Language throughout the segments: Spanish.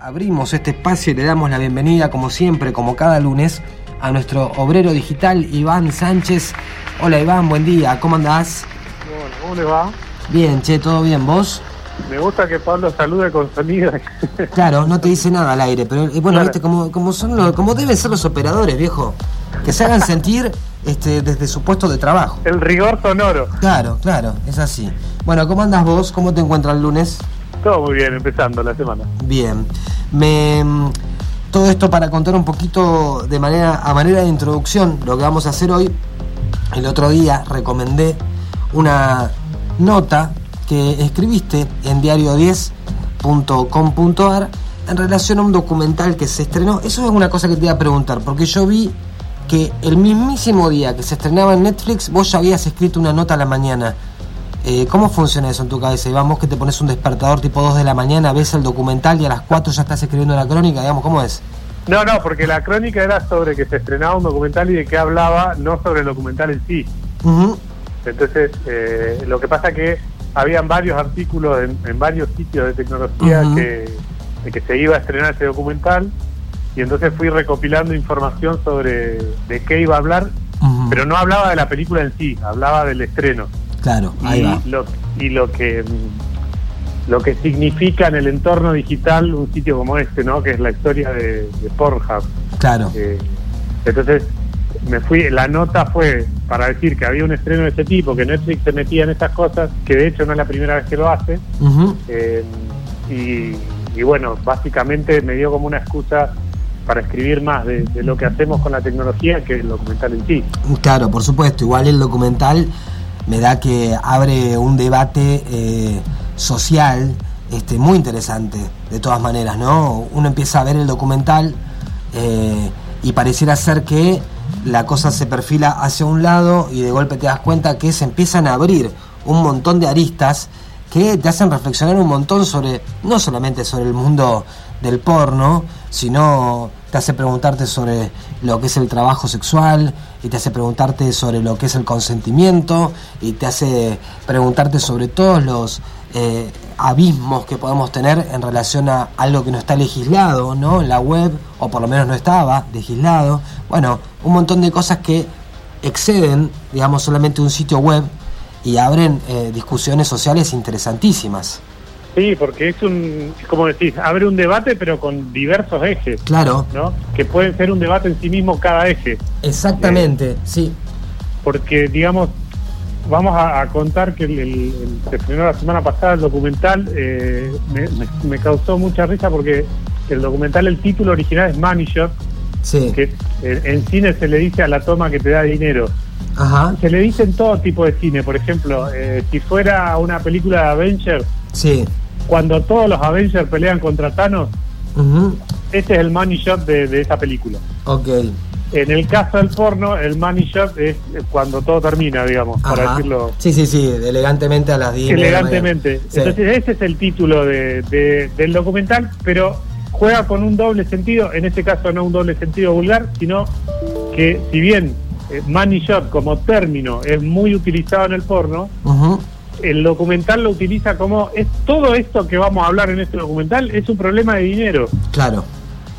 Abrimos este espacio y le damos la bienvenida, como siempre, como cada lunes, a nuestro obrero digital Iván Sánchez. Hola Iván, buen día, ¿cómo andás? Bueno, ¿cómo le va? Bien, che, ¿todo bien? ¿Vos? Me gusta que Pablo salude con sonido. Claro, no te dice nada al aire, pero eh, bueno, Claro. viste, como, como son los- como deben ser los operadores, viejo. Que se hagan sentir este, desde su puesto de trabajo. El rigor sonoro. Claro, claro, es así. Bueno, ¿cómo andas vos? ¿Cómo te encuentras el lunes? Todo muy bien, empezando la semana. Bien. Me, mm, todo esto para contar un poquito de manera, a manera de introducción lo que vamos a hacer hoy. El otro día recomendé una nota que escribiste en diario10.com.ar en relación a un documental que se estrenó. Eso es una cosa que te iba a preguntar, porque yo vi que el mismísimo día que se estrenaba en Netflix, vos ya habías escrito una nota a la mañana. Eh, ¿Cómo funciona eso en tu cabeza? Iván, vos que te pones un despertador tipo 2 de la mañana, ves el documental y a las 4 ya estás escribiendo la crónica, digamos, ¿cómo es? No, no, porque la crónica era sobre que se estrenaba un documental y de qué hablaba, no sobre el documental en sí. Entonces, eh, lo que pasa que habían varios artículos en, en varios sitios de tecnología que, de que se iba a estrenar ese documental y entonces fui recopilando información sobre de qué iba a hablar, pero no hablaba de la película en sí, hablaba del estreno. Claro, ahí y va. lo, y lo que lo que significa en el entorno digital un sitio como este, ¿no? Que es la historia de, de Pornhub. Claro. Eh, entonces me fui, la nota fue para decir que había un estreno de ese tipo, que Netflix se metía en estas cosas, que de hecho no es la primera vez que lo hace. Eh, y, y bueno, básicamente me dio como una excusa para escribir más de, de lo que hacemos con la tecnología que el documental en sí. Claro, por supuesto. Igual el documental me da que abre un debate eh, social este, muy interesante, de todas maneras, ¿no? Uno empieza a ver el documental eh, y pareciera ser que la cosa se perfila hacia un lado y de golpe te das cuenta que se empiezan a abrir un montón de aristas que te hacen reflexionar un montón sobre, no solamente sobre el mundo del porno, sino te hace preguntarte sobre lo que es el trabajo sexual y te hace preguntarte sobre lo que es el consentimiento y te hace preguntarte sobre todos los eh, abismos que podemos tener en relación a algo que no está legislado, ¿no? La web, o por lo menos no estaba legislado. Bueno, un montón de cosas que exceden, digamos, solamente un sitio web y abren eh, discusiones sociales interesantísimas. Sí, porque es un, como decís, abre un debate pero con diversos ejes, Claro, ¿no? Que pueden ser un debate en sí mismo cada eje, exactamente, sí. porque digamos, vamos a, a contar que el, el- el- se estrenó la semana pasada el documental, eh, me, me- me causó mucha risa porque el documental, el título original es Money Shot, Sí. que en, en cine se le dice a la toma que te da dinero. Ajá. Se le dice en todo tipo de cine, por ejemplo, eh, si fuera una película de Avengers, Sí. Cuando todos los Avengers pelean contra Thanos, Ujú. ese es el money shot de, de esa película. Ok. En el caso del porno, el money shot es cuando todo termina, digamos, para decirlo Sí, sí, sí, elegantemente a las 10. de la elegantemente. Sí. Entonces ese es el título de, de- del documental, pero juega con un doble sentido, en este caso no un doble sentido vulgar, sino que si bien eh, money shot como término es muy utilizado en el porno. El documental lo utiliza como es todo esto que vamos a hablar en este documental es un problema de dinero, Claro.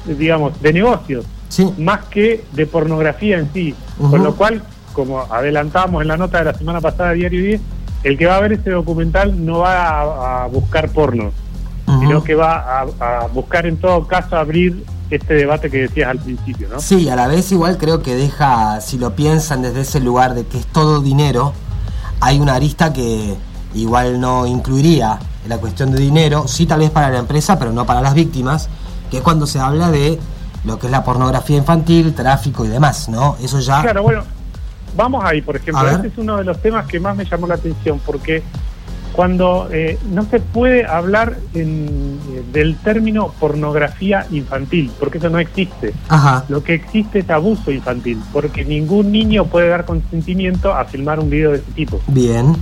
digamos, de negocios. Sí. más que de pornografía en sí. Con lo cual, como adelantamos en la nota de la semana pasada Diario 10, el que va a ver este documental no va a, a buscar porno, sino que va a, a buscar en todo caso abrir este debate que decías al principio, ¿no? Sí, a la vez igual creo que deja, si lo piensan desde ese lugar de que es todo dinero, hay una arista que igual no incluiría la cuestión de dinero, sí tal vez para la empresa, pero no para las víctimas, que es cuando se habla de lo que es la pornografía infantil, tráfico y demás, ¿no? Eso ya... Claro, bueno, vamos ahí, por ejemplo. Este es uno de los temas que más me llamó la atención, porque cuando eh, no se puede hablar en- eh, del término pornografía infantil, porque eso no existe. Ajá, Lo que existe es abuso infantil, porque ningún niño puede dar consentimiento a filmar un video de ese tipo. bien.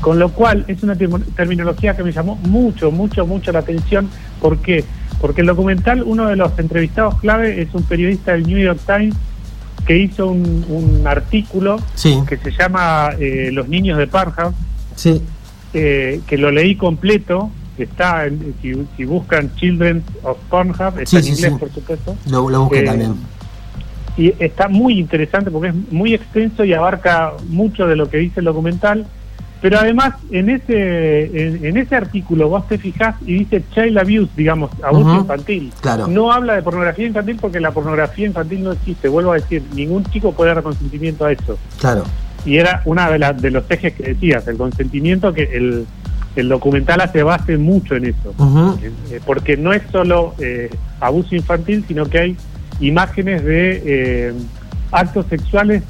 Con lo cual es una terminología que me llamó mucho, mucho, mucho la atención. ¿Por qué? Porque el documental, uno de los entrevistados clave es un periodista del New York Times que hizo un, un artículo Sí, que se llama eh, Los niños de Parham, sí. eh, que lo leí completo está, si, buscan Children of Pornhub, está en inglés, por supuesto. Lo, lo busqué también. Y está muy interesante porque es muy extenso y abarca mucho de lo que dice el documental pero además, en ese en, ese artículo vos te fijás y dice child abuse, digamos, abuso infantil. Claro. No habla de pornografía infantil porque la pornografía infantil no existe. Vuelvo a decir, ningún chico puede dar consentimiento a eso. Claro. Y era una de, las de los ejes que decías, el consentimiento, que el, el documental hace base mucho en eso. Eh, porque no es solo eh, abuso infantil, sino que hay imágenes de eh, actos sexuales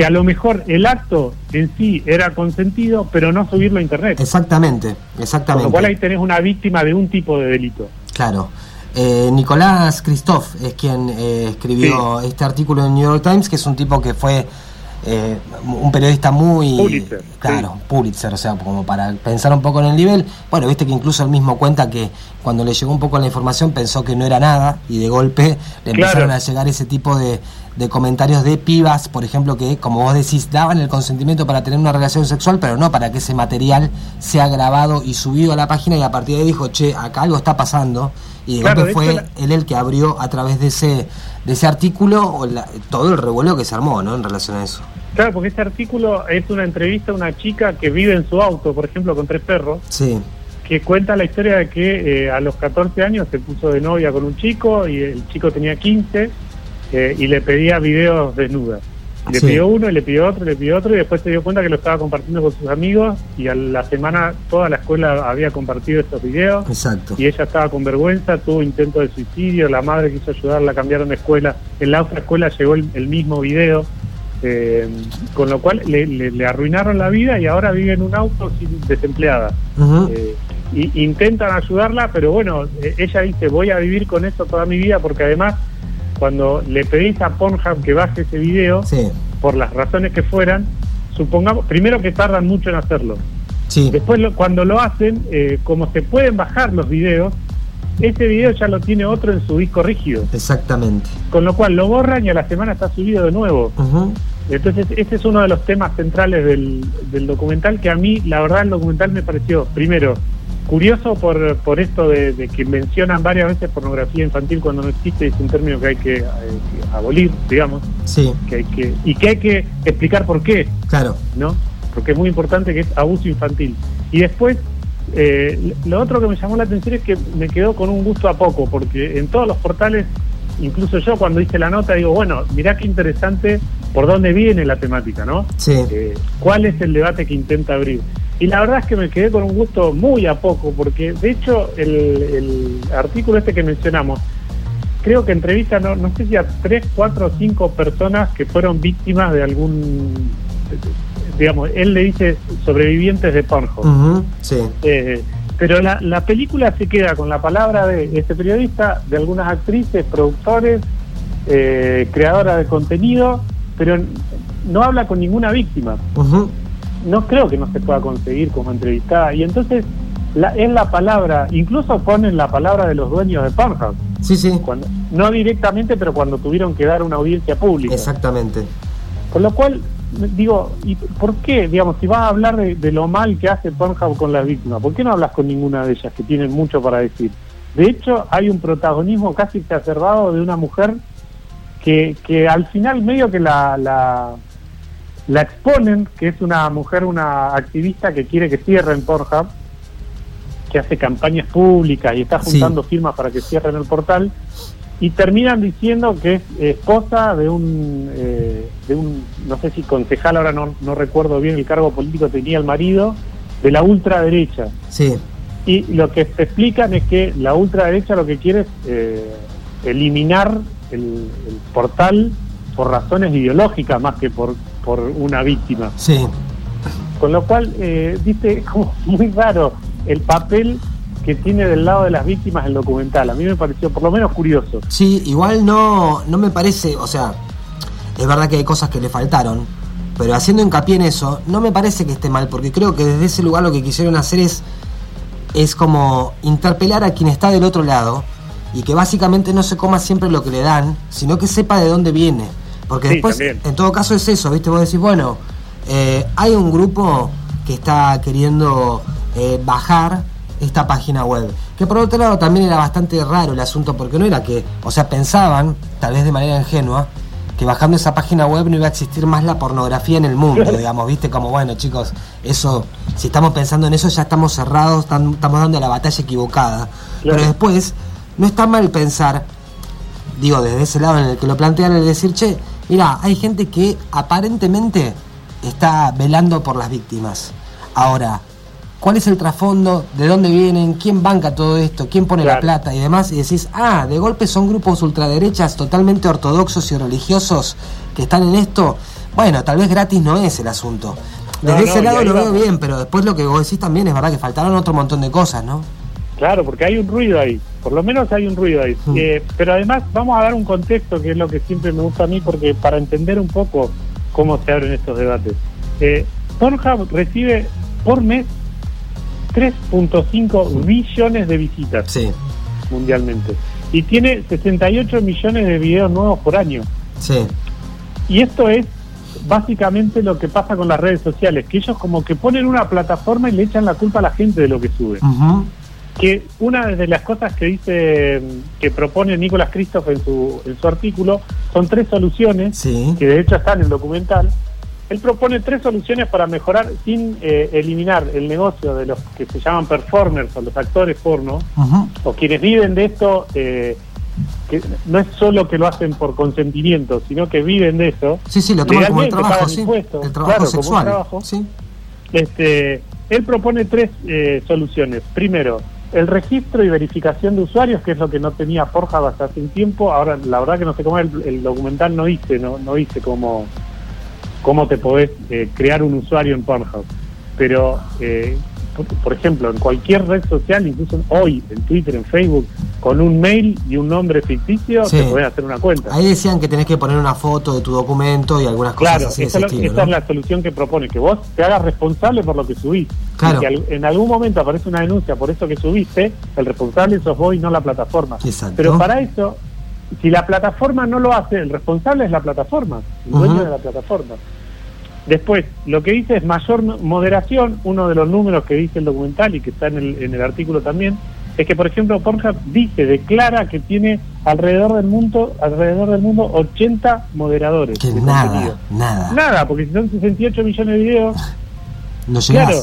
que a lo mejor el acto en sí era consentido, pero no subirlo a internet. Exactamente, exactamente. Con lo cual ahí tenés una víctima de un tipo de delito. Claro. Eh, Nicolás Christoph es quien eh, escribió este artículo en New York Times, que es un tipo que fue eh, un periodista muy Pulitzer, claro Pulitzer o sea como para pensar un poco en el nivel bueno viste que incluso él mismo cuenta que cuando le llegó un poco la información pensó que no era nada y de golpe le empezaron a llegar ese tipo de, de comentarios de pibas por ejemplo que como vos decís daban el consentimiento para tener una relación sexual pero no para que ese material sea grabado y subido a la página y a partir de ahí dijo che acá algo está pasando y de golpe fue él el que abrió a través de ese de ese artículo todo el revuelo que se armó ¿no? en relación a eso. Claro, porque este artículo es una entrevista a una chica que vive en su auto, por ejemplo, con tres perros. Sí. Que cuenta la historia de que eh, a los 14 años se puso de novia con un chico y el chico tenía 15 eh, y le pedía videos desnudas le pidió uno, y le pidió otro, y le pidió otro, y después se dio cuenta que lo estaba compartiendo con sus amigos, y a la semana toda la escuela había compartido estos videos. Exacto. Y ella estaba con vergüenza, tuvo intento de suicidio, la madre quiso ayudarla, cambiaron de escuela. En la otra escuela llegó el, mismo video, eh, con lo cual le, arruinaron la vida y ahora vive en un auto sin desempleada. Eh, y intentan ayudarla, pero bueno, eh, ella dice, voy a vivir con esto toda mi vida porque además cuando le pedís a Pornhub que baje ese video, por las razones que fueran, supongamos, primero que tardan mucho en hacerlo. Después, cuando lo hacen, eh, como se pueden bajar los videos, ese video ya lo tiene otro en su disco rígido. Exactamente. Con lo cual lo borran y a la semana está subido de nuevo. Entonces, ese es uno de los temas centrales del, del documental que a mí, la verdad, el documental me pareció, primero, curioso por, por esto de, que mencionan varias veces pornografía infantil cuando no existe, es un término que hay que, eh, abolir, digamos. Sí. Que hay que, y que hay que explicar por qué. Claro. ¿No? Porque es muy importante que es abuso infantil. Y después, eh, lo otro que me llamó la atención es que me quedó con un gusto a poco, porque en todos los portales, incluso yo cuando hice la nota, digo, bueno, mirá qué interesante por dónde viene la temática, ¿no? Sí. Eh, ¿Cuál es el debate que intenta abrir? Y la verdad es que me quedé con un gusto muy a poco, porque de hecho el, artículo este que mencionamos, creo que entrevista, no, no sé si a tres, cuatro o cinco personas que fueron víctimas de algún, digamos, él le dice sobrevivientes de Pornhub. sí. Eh, pero la, la película se queda con la palabra de este periodista, de algunas actrices, productores, eh, creadoras de contenido, pero no habla con ninguna víctima no creo que no se pueda conseguir como entrevistada. Y entonces la, es la palabra, incluso ponen la palabra de los dueños de Pornhub. Sí, sí. Cuando, no directamente, pero cuando tuvieron que dar una audiencia pública. Exactamente. Con lo cual, digo, ¿y por qué? Digamos, si vas a hablar de, lo mal que hace Pornhub con las víctimas, ¿por qué no hablas con ninguna de ellas que tienen mucho para decir? De hecho, hay un protagonismo casi exacerbado de una mujer que, que al final medio que la, la la exponen, que es una mujer, una activista que quiere que cierren Pornhub, que hace campañas públicas y está juntando firmas para que cierren el portal, y terminan diciendo que es esposa de un, eh, de un no sé si concejal, ahora no, no recuerdo bien el cargo político tenía el marido, de la ultraderecha. Sí. Y lo que se explican es que la ultraderecha lo que quiere es eh, eliminar el, el portal por razones ideológicas más que por por una víctima. Sí. Con lo cual, eh, dice, como muy raro el papel que tiene del lado de las víctimas el documental. A mí me pareció por lo menos curioso. Sí, igual no, no me parece, o sea, es verdad que hay cosas que le faltaron, pero haciendo hincapié en eso, no me parece que esté mal, porque creo que desde ese lugar lo que quisieron hacer es, es como interpelar a quien está del otro lado y que básicamente no se coma siempre lo que le dan, sino que sepa de dónde viene. Porque después, en todo caso es eso, ¿viste? Vos decís, bueno, eh, hay un grupo que está queriendo eh, bajar esta página web. Que por otro lado también era bastante raro el asunto, porque no era que, o sea, pensaban, tal vez de manera ingenua, que bajando esa página web no iba a existir más la pornografía en el mundo, digamos, viste, como bueno chicos, eso, si estamos pensando en eso ya estamos cerrados, estamos dando la batalla equivocada. Pero después, no está mal pensar, digo, desde ese lado en el que lo plantean, el decir, che, mira, hay gente que aparentemente está velando por las víctimas. Ahora, cuál es el trasfondo, de dónde vienen, quién banca todo esto, quién pone la plata y demás, y decís, ah, de golpe son grupos ultraderechas totalmente ortodoxos y religiosos que están en esto. Bueno, tal vez gratis no es el asunto. Desde ese lado lo veo bien, pero después lo que vos decís también es verdad que faltaron otro montón de cosas, ¿no? Claro, porque hay un ruido ahí, por lo menos hay un ruido ahí. Mm. Eh, pero además vamos a dar un contexto que es lo que siempre me gusta a mí, porque para entender un poco cómo se abren estos debates. Eh, Pornhub recibe por mes 3.5 billones de visitas mundialmente. Y tiene 68 millones de videos nuevos por año. Sí. Y esto es básicamente lo que pasa con las redes sociales, que ellos como que ponen una plataforma y le echan la culpa a la gente de lo que sube. Que una de las cosas que dice, que propone Nicolás Christoph en su, en su artículo, son tres soluciones, que de hecho están en el documental, él propone tres soluciones para mejorar sin eh, eliminar el negocio de los que se llaman performers o los actores porno, o quienes viven de esto, eh, que no es solo que lo hacen por consentimiento, sino que viven de eso. Sí, sí, lo toman como el trabajo, sí, el trabajo sexual. trabajo. Este, él propone tres eh, soluciones. Primero, el registro y verificación de usuarios, que es lo que no tenía Forja hasta hace un tiempo. Ahora, la verdad que no sé cómo el, el documental no dice, no, no dice cómo cómo te podés eh, crear un usuario en Pornhub. Pero, eh, por, ejemplo, en cualquier red social, incluso hoy, en Twitter, en Facebook, con un mail y un nombre ficticio, te podés hacer una cuenta. Ahí decían que tenés que poner una foto de tu documento y algunas cosas claro, así. Esa es la solución que propone, que vos te hagas responsable por lo que subís. Claro. Y en algún momento aparece una denuncia por eso que subiste, el responsable sos vos y no la plataforma. Exacto. Pero para eso si la plataforma no lo hace, el responsable es la plataforma, el dueño de la plataforma. Después, lo que dice es mayor moderación, uno de los números que dice el documental y que está en el, en el artículo también, es que por ejemplo Pornhub dice, declara que tiene alrededor del mundo, alrededor del mundo 80 moderadores. Que nada, nada. Nada, porque si son 68 millones de videos. No Claro,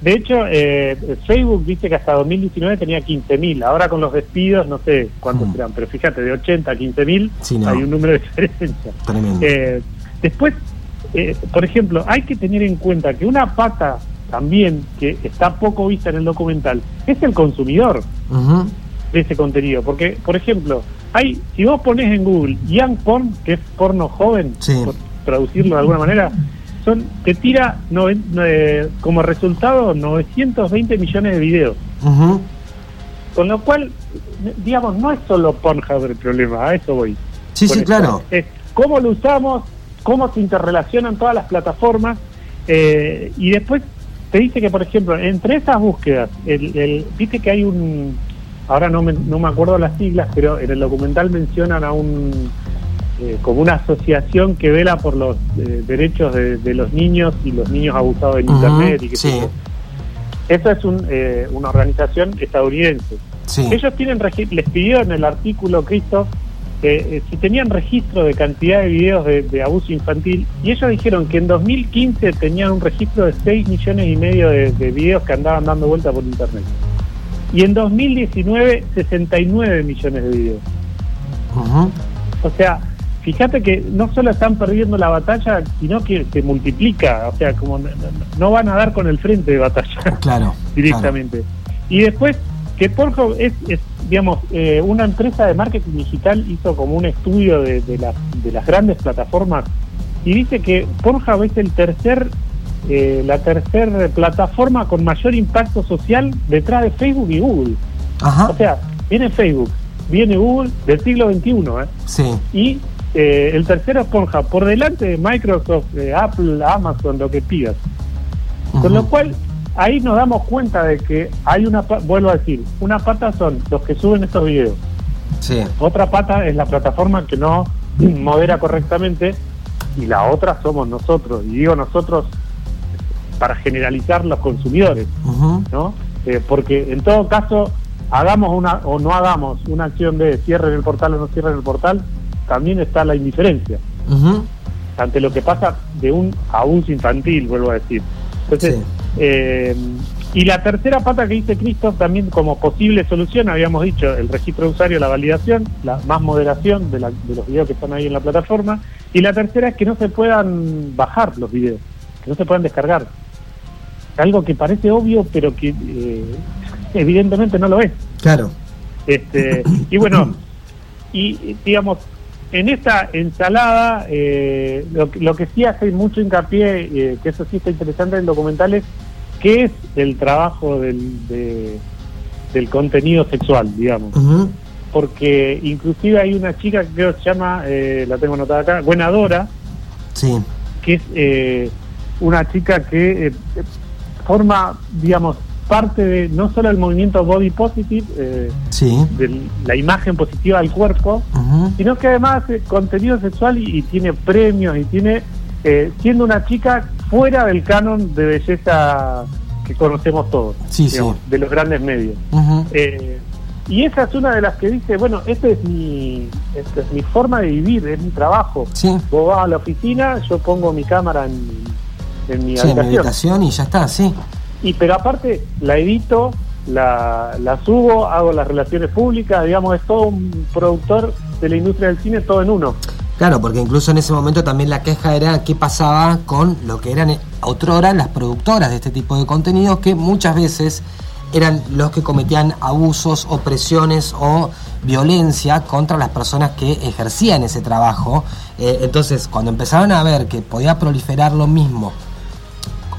de hecho, eh, Facebook dice que hasta 2019 tenía 15.000. Ahora con los despidos, no sé cuántos mm. serán, pero fíjate, de 80 a 15.000 hay un número de diferencia. Eh, después, eh, por ejemplo, hay que tener en cuenta que una pata también que está poco vista en el documental es el consumidor de ese contenido. Porque, por ejemplo, hay si vos pones en Google Young Porn, que es porno joven, por traducirlo de alguna manera, son te tira como resultado 920 millones de videos. Con lo cual, digamos, no es solo Pornhub el problema, a eso voy. Sí, sí, claro. Es cómo lo usamos, cómo se interrelacionan todas las plataformas eh, y después te dice que, por ejemplo, entre esas búsquedas, el, viste que hay un, ahora no me, no me acuerdo las siglas, pero en el documental mencionan a un eh, como una asociación que vela por los eh, derechos de, los niños y los niños abusados en Internet. y que sí. Esa es eh, una organización estadounidense. Ellos tienen les pidió en el artículo Cristo que si tenían registro de cantidad de videos de, abuso infantil y ellos dijeron que en 2015 tenían un registro de 6 millones y medio de, videos que andaban dando vuelta por internet y en 2019 69 millones de videos. O sea, fíjate que no solo están perdiendo la batalla, sino que se multiplica, o sea, como no, van a dar con el frente de batalla claro, directamente. Y después, que Pornhub es, digamos, eh, una empresa de marketing digital hizo como un estudio de, de, de las grandes plataformas y dice que Pornhub es el tercer eh, la tercera plataforma con mayor impacto social detrás de Facebook y Google. O sea, viene Facebook, viene Google del siglo XXI, ¿eh? Sí. Y eh, el tercero es Pornhub, por delante de Microsoft, de Apple, Amazon, lo que pidas. Con lo cual, ahí nos damos cuenta de que hay una, vuelvo a decir, una pata son los que suben estos videos. Sí. Otra pata es la plataforma que no modera correctamente y la otra somos nosotros. Y digo nosotros para generalizar los consumidores, ¿no? Eh, porque en todo caso, hagamos una o no hagamos una acción de cierre en el portal o no cierre en el portal, también está la indiferencia ante lo que pasa de un abuso infantil, vuelvo a decir. Entonces, eh, y la tercera pata que dice Cristo también como posible solución, habíamos dicho el registro de usuario, la validación, la más moderación de, los videos que están ahí en la plataforma, y la tercera es que no se puedan bajar los videos, que no se puedan descargar. Algo que parece obvio, pero que eh, evidentemente no lo es. Claro. Este, y bueno, y digamos, en esta ensalada, eh, lo, que sí hace mucho hincapié, eh, que eso sí está interesante en el documental, es qué es el trabajo del, del contenido sexual, digamos. Porque inclusive hay una chica que creo se llama, eh, la tengo anotada acá, Buenadora, sí. que es una chica que forma, digamos, parte de no solo el movimiento body positive, eh, de la imagen positiva del cuerpo, sino que además hace contenido sexual y, tiene premios y tiene, eh, siendo una chica fuera del canon de belleza que conocemos todos, de los grandes medios. Eh, y esa es una de las que dice, bueno, esta es mi, esta es mi forma de vivir, es mi trabajo. Vos vas a la oficina, yo pongo mi cámara en, en mi habitación. y ya está, sí. Y pero aparte la edito, la, subo, hago las relaciones públicas, digamos, es todo un productor de la industria del cine todo en uno. Claro, porque incluso en ese momento también la queja era qué pasaba con lo que eran otrora las productoras de este tipo de contenidos, que muchas veces eran los que cometían abusos, opresiones o violencia contra las personas que ejercían ese trabajo. Eh, entonces, cuando empezaron a ver que podía proliferar lo mismo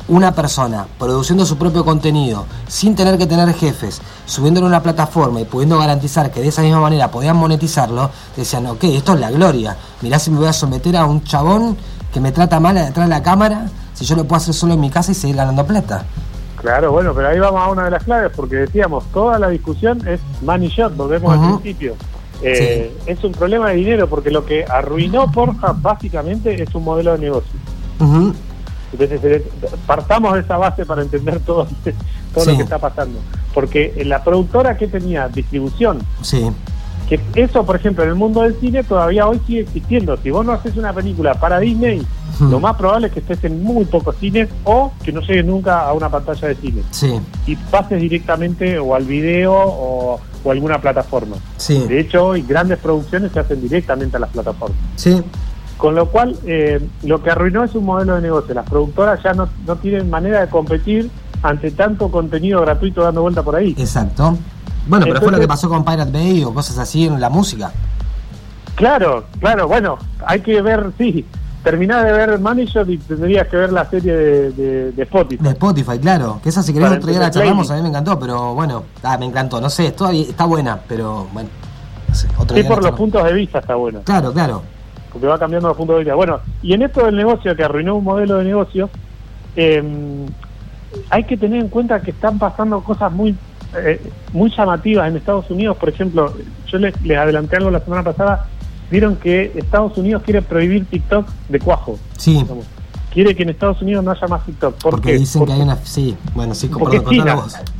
una persona produciendo su propio contenido sin tener que tener jefes, subiéndolo a una plataforma y pudiendo garantizar que de esa misma manera podían monetizarlo, decían, ok, esto es la gloria. Mirá si me voy a someter a un chabón que me trata mal detrás de la cámara, si yo lo puedo hacer solo en mi casa y seguir ganando plata. Claro, bueno, pero ahí vamos a una de las claves, porque decíamos, toda la discusión es money shot, volvemos al principio. Eh, es un problema de dinero, porque lo que arruinó Pornhub básicamente es un modelo de negocio. Entonces, partamos de esa base para entender todo, todo lo que está pasando. Porque la productora que tenía distribución, sí. que eso, por ejemplo, en el mundo del cine todavía hoy sigue existiendo. Si vos no haces una película para Disney, hmm. lo más probable es que estés en muy pocos cines o que no llegues nunca a una pantalla de cine. Sí. Y pases directamente o al video o, o alguna plataforma. Sí. De hecho, hoy grandes producciones se hacen directamente a las plataformas. Sí. Con lo cual, eh, lo que arruinó es un modelo de negocio. Las productoras ya no, no tienen manera de competir ante tanto contenido gratuito dando vuelta por ahí. Exacto. Bueno, pero fue lo que pasó con Pirate Bay o cosas así en la música. Claro, claro, bueno, hay que ver, sí, terminás de ver Manager y tendrías que ver la serie de, de, Spotify. De Spotify, claro, que esa si querés otro día la charlamos, a mí me encantó, pero bueno, ah, me encantó, no sé, todavía está buena, pero bueno, no sé, otro sí, por los puntos de vista está buena. Claro, claro porque va cambiando los puntos de vista. Bueno, y en esto del negocio, que arruinó un modelo de negocio, eh, hay que tener en cuenta que están pasando cosas muy eh, muy llamativas en Estados Unidos. Por ejemplo, yo les, les adelanté algo la semana pasada, vieron que Estados Unidos quiere prohibir TikTok de cuajo. Sí. quiere que en Estados Unidos no haya más TikTok. ¿Por porque dicen que hay una. Sí, bueno, sí, porque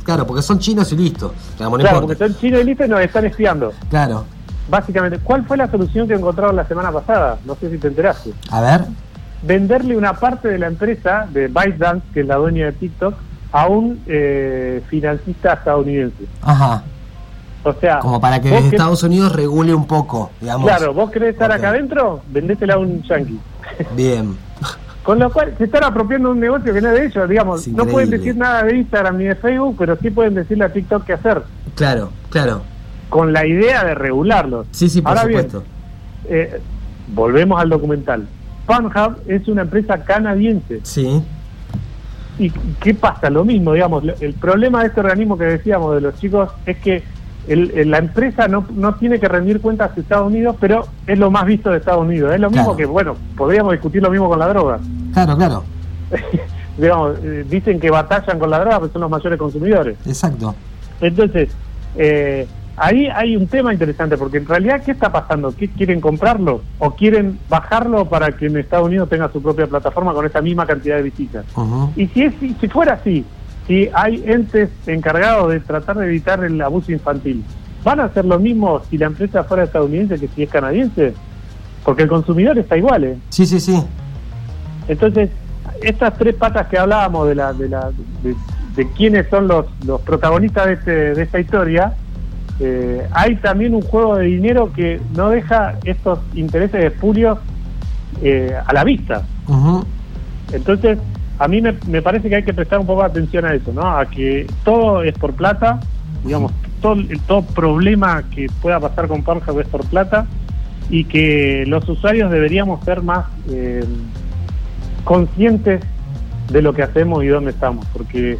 Claro, porque son chinos y listo. claro, porque son chinos y listo y nos están espiando. Claro básicamente, ¿cuál fue la solución que encontraron la semana pasada? No sé si te enteraste. A ver. Venderle una parte de la empresa de ByteDance, que es la dueña de TikTok, a un eh, financista estadounidense. Ajá. O sea, como para que Estados Unidos regule un poco, digamos. Claro, vos querés estar acá adentro, vendésela a un yankee. Bien. Con lo cual se están apropiando un negocio que no es de ellos, digamos. No pueden decir nada de Instagram ni de Facebook, pero sí pueden decirle a TikTok qué hacer. Claro, claro con la idea de regularlos. Sí, sí, por Ahora supuesto. Bien, eh, volvemos al documental. Pornhub es una empresa canadiense. Sí. ¿Y qué pasa? Lo mismo, digamos, el problema de este organismo que decíamos de los chicos es que el, la empresa no, no tiene que rendir cuentas a Estados Unidos, pero es lo más visto de Estados Unidos. Es lo mismo que, bueno, podríamos discutir lo mismo con la droga. Claro, claro. digamos, eh, dicen que batallan con la droga, pero son los mayores consumidores. Exacto. Entonces, eh, ahí hay un tema interesante, porque en realidad, ¿qué está pasando? ¿Qué quieren comprarlo? ¿O quieren bajarlo para que en Estados Unidos tenga su propia plataforma con esa misma cantidad de visitas? Y si, es, si fuera así, si hay entes encargados de tratar de evitar el abuso infantil, ¿van a hacer lo mismo si la empresa fuera estadounidense que si es canadiense? Porque el consumidor está igual, ¿eh? Sí, sí, sí. Entonces, estas tres patas que hablábamos de la de, la, de, quiénes son los, los protagonistas de, este, de esta historia, eh, hay también un juego de dinero que no deja estos intereses espurios eh, a la vista. Entonces, a mí me, me, parece que hay que prestar un poco de atención a eso, ¿no? A que todo es por plata, digamos, todo, todo problema que pueda pasar con Pornhub es por plata y que los usuarios deberíamos ser más eh, conscientes de lo que hacemos y dónde estamos, porque,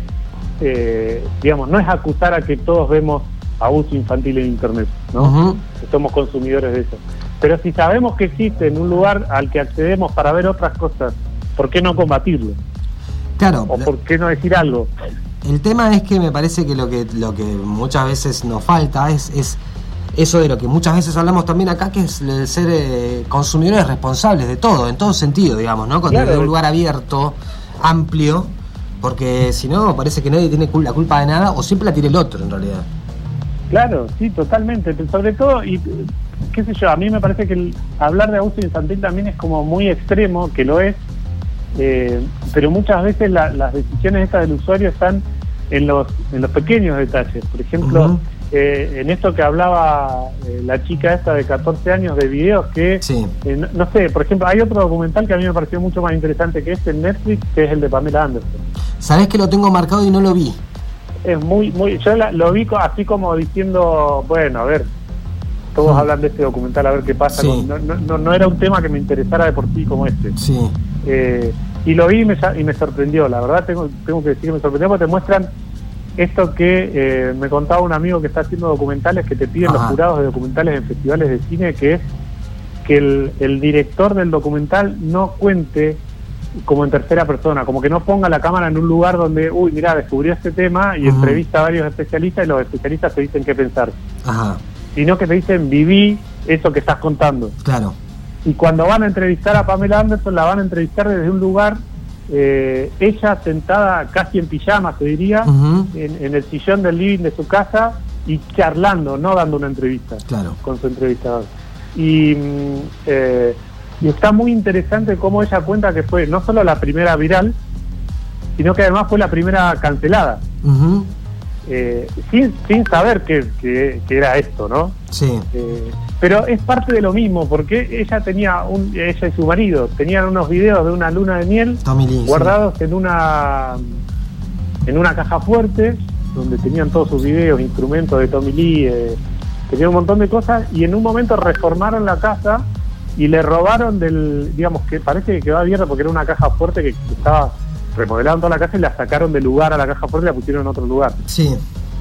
eh, digamos, no es acusar a que todos vemos abuso infantil en Internet, ¿no? Que somos consumidores de eso. Pero si sabemos que existe en un lugar al que accedemos para ver otras cosas, ¿por qué no combatirlo? Claro. ¿O por qué no decir algo? El tema es que me parece que lo que, lo que muchas veces nos falta es, es eso de lo que muchas veces hablamos también acá, que es el ser eh, consumidores responsables de todo, en todo sentido, digamos, ¿no? Con un lugar abierto, amplio, porque si no, parece que nadie tiene la culpa de nada o siempre la tiene el otro, en realidad. Claro, sí, totalmente. Sobre todo, y qué sé yo, a mí me parece que hablar de abuso infantil también es como muy extremo, que lo es, eh, pero muchas veces las decisiones estas del usuario están en los, en los pequeños detalles. Por ejemplo, eh, en esto que hablaba eh, la chica esta de 14 años de videos, que no, sé, por ejemplo, hay otro documental que a mí me pareció mucho más interesante que este en Netflix, que es el de Pamela Anderson. Sabes que lo tengo marcado y no lo vi es muy, muy, yo lo vi así como diciendo, bueno, a ver, todos mm. hablan de este documental, a ver qué pasa. no, no, no, era un tema que me interesara de por sí como este. Sí. Eh, y lo vi y me, y me sorprendió, la verdad tengo, tengo que decir que me sorprendió porque te muestran esto que eh, me contaba un amigo que está haciendo documentales, que te piden los jurados de documentales en festivales de cine, que es que el, el director del documental no cuente como en tercera persona, como que no ponga la cámara en un lugar donde, uy, mira, descubrió este tema y entrevista a varios especialistas y los especialistas te dicen qué pensar. Ajá. Sino que te dicen, viví eso que estás contando. Claro. Y cuando van a entrevistar a Pamela Anderson, la van a entrevistar desde un lugar, eh, ella sentada casi en pijama, se diría, en, el sillón del living de su casa y charlando, no dando una entrevista claro. con su entrevistador. Y mm, eh, y está muy interesante cómo ella cuenta que fue no solo la primera viral, sino que además fue la primera cancelada. Eh, sin, sin saber que, era esto, ¿no? Sí. Eh, pero es parte de lo mismo, porque ella tenía, un, ella y su marido, tenían unos videos de una luna de miel guardados en una en una caja fuerte, donde tenían todos sus videos, instrumentos de Tommy Lee, eh, tenían un montón de cosas, y en un momento reformaron la casa y le robaron del, digamos que parece que quedó abierta porque era una caja fuerte que, estaba remodelando toda la casa y la sacaron del lugar a la caja fuerte y la pusieron en otro lugar. Sí.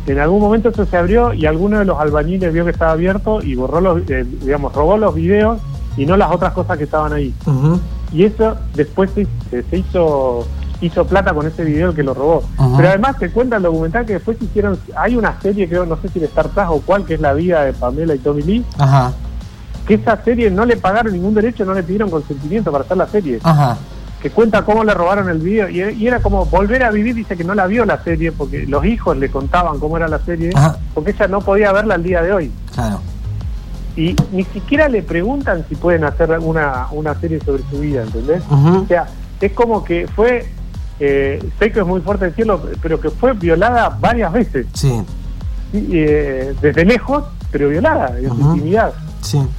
En algún momento eso se abrió y alguno de los albañiles vio que estaba abierto y borró los, eh, digamos, robó los videos y no las otras cosas que estaban ahí. Y eso después se, hizo hizo plata con ese video que lo robó. Pero además te cuenta el documental que después hicieron, hay una serie creo, no sé si de Star Plus o cuál, que es la vida de Pamela y Tommy Lee, Ajá que esa serie no le pagaron ningún derecho, no le pidieron consentimiento para hacer la serie. Ajá. Que cuenta cómo le robaron el video. Y, era como volver a vivir, dice que no la vio la serie, porque los hijos le contaban cómo era la serie, porque ella no podía verla al día de hoy. Claro. Y ni siquiera le preguntan si pueden hacer una, una serie sobre su vida, ¿entendés? O sea, es como que fue, eh, sé que es muy fuerte decirlo, pero que fue violada varias veces. Sí. Eh, desde lejos, pero violada, en su intimidad.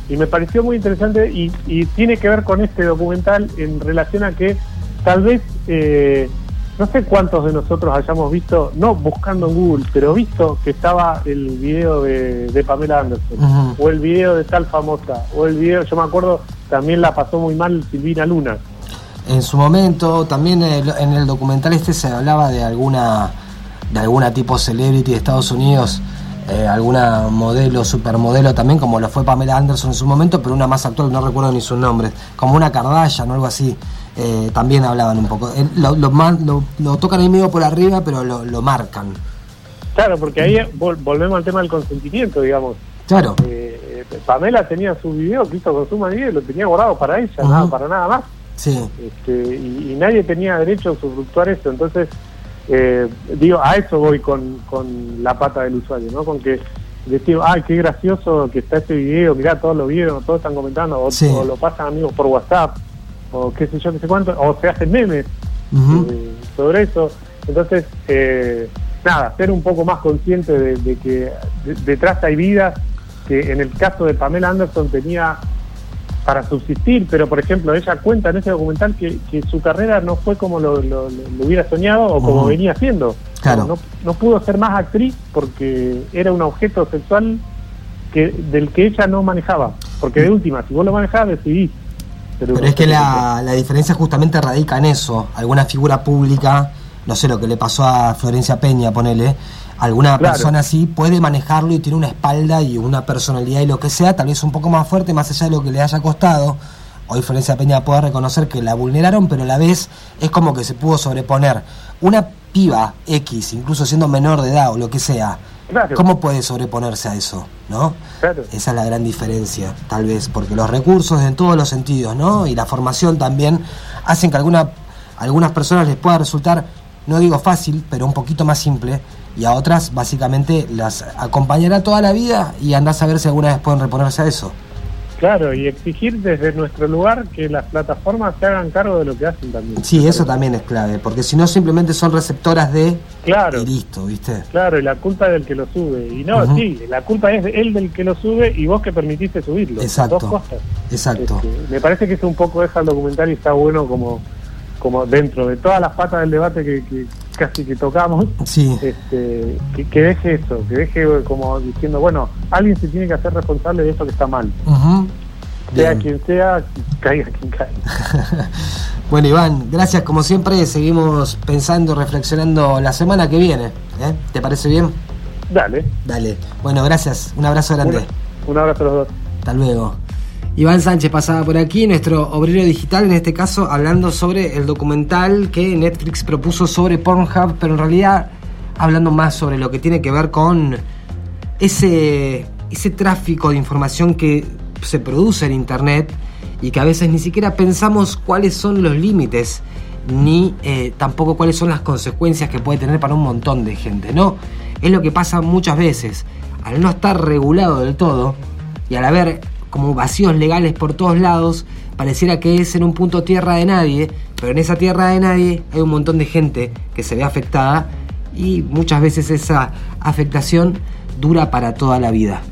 Y me pareció muy interesante y, tiene que ver con este documental en relación a que tal vez, eh, no sé cuántos de nosotros hayamos visto, no buscando en Google, pero visto que estaba el video de, Pamela Anderson, o el video de tal famosa, o el video, yo me acuerdo, también la pasó muy mal Silvina Luna. En su momento, también en el documental este se hablaba de alguna de alguna tipo celebrity de Estados Unidos eh, alguna modelo, supermodelo también, como lo fue Pamela Anderson en su momento, pero una más actual, no recuerdo ni su nombre, como una Kardashian o algo así, eh, también hablaban un poco. Eh, lo, lo, tocan ahí medio por arriba, pero lo, marcan. Claro, porque ahí volvemos al tema del consentimiento, digamos. Claro. Pamela tenía su video que hizo con su marido y lo tenía guardado para ella, nada, para nada más. Sí. Este, y, nadie tenía derecho a usufructuar eso. Entonces, eh, digo, a eso voy con, con la pata del usuario, ¿no? Con que decir, ay, qué gracioso que está este video, mirá, todos lo vieron, todos están comentando, o, lo pasan amigos por WhatsApp, o qué sé yo, qué sé cuánto, o se hacen memes eh, sobre eso. Entonces, eh, nada, ser un poco más consciente de, que detrás hay vidas que en el caso de Pamela Anderson tenía para subsistir, pero por ejemplo ella cuenta en ese documental que, su carrera no fue como lo, hubiera soñado o como venía siendo. Claro. No, pudo ser más actriz porque era un objeto sexual que del que ella no manejaba. Porque de última, si vos lo manejabas, decidís. Pero, es que la, la diferencia justamente radica en eso. Alguna figura pública, no sé lo que le pasó a Florencia Peña, ponele, alguna persona así puede manejarlo y tiene una espalda y una personalidad y lo que sea, tal vez un poco más fuerte, más allá de lo que le haya costado. Hoy Florencia Peña puede reconocer que la vulneraron, pero a la vez es como que se pudo sobreponer. Una piba X, incluso siendo menor de edad o lo que sea, ¿cómo puede sobreponerse a eso? ¿no? Esa es la gran diferencia, tal vez, porque los recursos en todos los sentidos, ¿no? Y la formación también hacen que alguna, algunas personas les pueda resultar, no digo fácil, pero un poquito más simple y a otras básicamente las acompañará toda la vida y andás a ver si alguna vez pueden reponerse a eso. Claro, y exigir desde nuestro lugar que las plataformas se hagan cargo de lo que hacen también. Sí, eso también es clave, porque si no simplemente son receptoras de claro, y listo, ¿viste? Claro, y la culpa es del que lo sube. Y no, sí, la culpa es él del que lo sube y vos que permitiste subirlo. Exacto. Dos cosas. Exacto. Este, me parece que es un poco deja el documental y está bueno como, como dentro de todas las patas del debate que, que casi que tocamos, este, que, deje eso, que deje como diciendo, bueno, alguien se tiene que hacer responsable de eso que está mal. Sea quien sea, caiga quien caiga. bueno, Iván, gracias como siempre. Seguimos pensando, reflexionando la semana que viene. ¿eh? ¿Te parece bien? Dale. Dale. Bueno, gracias. Un abrazo grande. un abrazo a los dos. Hasta luego. Iván Sánchez pasaba por aquí, nuestro obrero digital, en este caso hablando sobre el documental que Netflix propuso sobre Pornhub, pero en realidad hablando más sobre lo que tiene que ver con ese, ese tráfico de información que se produce en Internet y que a veces ni siquiera pensamos cuáles son los límites ni eh, tampoco cuáles son las consecuencias que puede tener para un montón de gente, ¿no? Es lo que pasa muchas veces. Al no estar regulado del todo y al haber como vacíos legales por todos lados, pareciera que es en un punto tierra de nadie, pero en esa tierra de nadie hay un montón de gente que se ve afectada y muchas veces esa afectación dura para toda la vida.